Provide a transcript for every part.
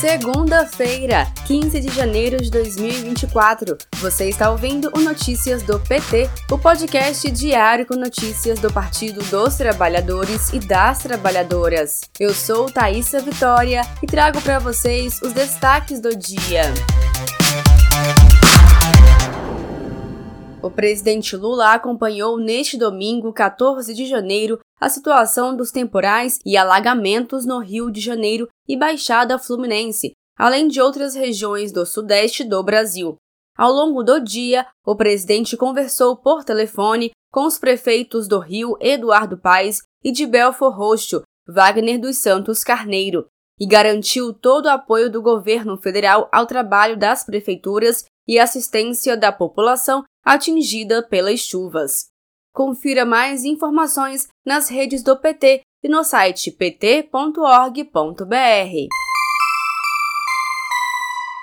Segunda-feira, 15 de janeiro de 2024. Você está ouvindo o Notícias do PT, o podcast diário com notícias do Partido dos Trabalhadores e das Trabalhadoras. Eu sou Thaisa Vitória e trago para vocês os destaques do dia. O presidente Lula acompanhou neste domingo, 14 de janeiro, a situação dos temporais e alagamentos no Rio de Janeiro e Baixada Fluminense, além de outras regiões do sudeste do Brasil. Ao longo do dia, o presidente conversou por telefone com os prefeitos do Rio, Eduardo Paes, e de Belfor Roxo, Wagner dos Santos Carneiro, e garantiu todo o apoio do governo federal ao trabalho das prefeituras e assistência da população atingida pelas chuvas. Confira mais informações nas redes do PT e no site pt.org.br.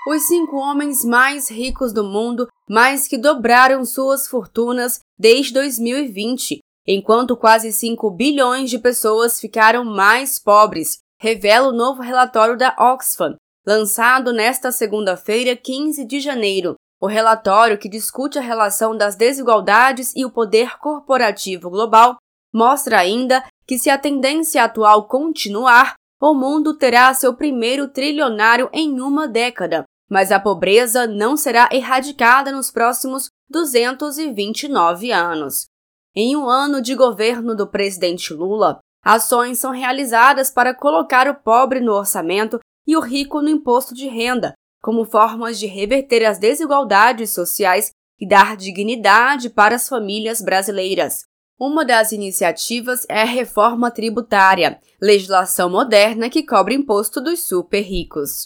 Os cinco homens mais ricos do mundo mais que dobraram suas fortunas desde 2020, enquanto quase 5 bilhões de pessoas ficaram mais pobres, revela o novo relatório da Oxfam, lançado nesta segunda-feira, 15 de janeiro. O relatório, que discute a relação das desigualdades e o poder corporativo global, mostra ainda que, se a tendência atual continuar, o mundo terá seu primeiro trilionário em uma década, mas a pobreza não será erradicada nos próximos 229 anos. Em um ano de governo do presidente Lula, ações são realizadas para colocar o pobre no orçamento e o rico no imposto de renda, como formas de reverter as desigualdades sociais e dar dignidade para as famílias brasileiras. Uma das iniciativas é a reforma tributária, legislação moderna que cobra imposto dos super ricos.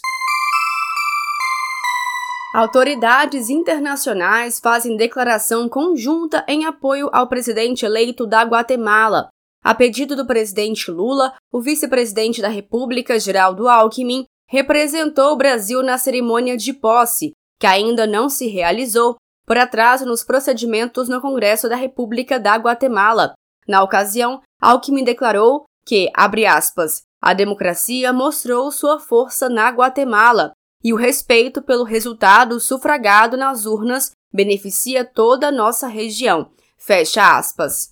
Autoridades internacionais fazem declaração conjunta em apoio ao presidente eleito da Guatemala. A pedido do presidente Lula, o vice-presidente da República, Geraldo Alckmin, representou o Brasil na cerimônia de posse, que ainda não se realizou por atraso nos procedimentos no Congresso da República da Guatemala. Na ocasião, Alckmin declarou que, abre aspas, a democracia mostrou sua força na Guatemala e o respeito pelo resultado sufragado nas urnas beneficia toda a nossa região. Fecha aspas.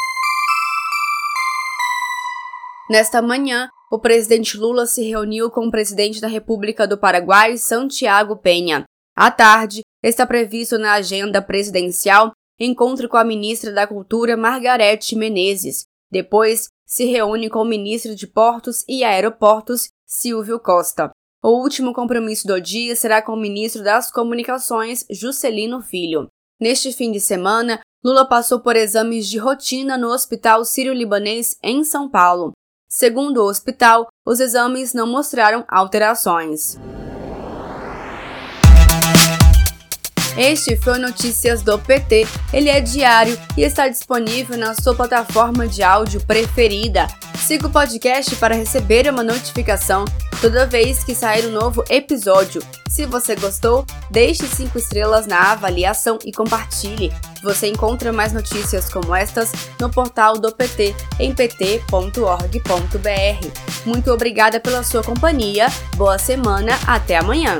Nesta manhã, o presidente Lula se reuniu com o presidente da República do Paraguai, Santiago Penha. À tarde, está previsto na agenda presidencial encontro com a ministra da Cultura, Margarete Menezes. Depois, se reúne com o ministro de Portos e Aeroportos, Silvio Costa. O último compromisso do dia será com o ministro das Comunicações, Juscelino Filho. Neste fim de semana, Lula passou por exames de rotina no Hospital Sírio-Libanês em São Paulo. Segundo o hospital, os exames não mostraram alterações. Este foi Notícias do PT. Ele é diário e está disponível na sua plataforma de áudio preferida. Siga o podcast para receber uma notificação toda vez que sair um novo episódio. Se você gostou, deixe 5 estrelas na avaliação e compartilhe. Você encontra mais notícias como estas no portal do PT em pt.org.br. Muito obrigada pela sua companhia, boa semana, até amanhã!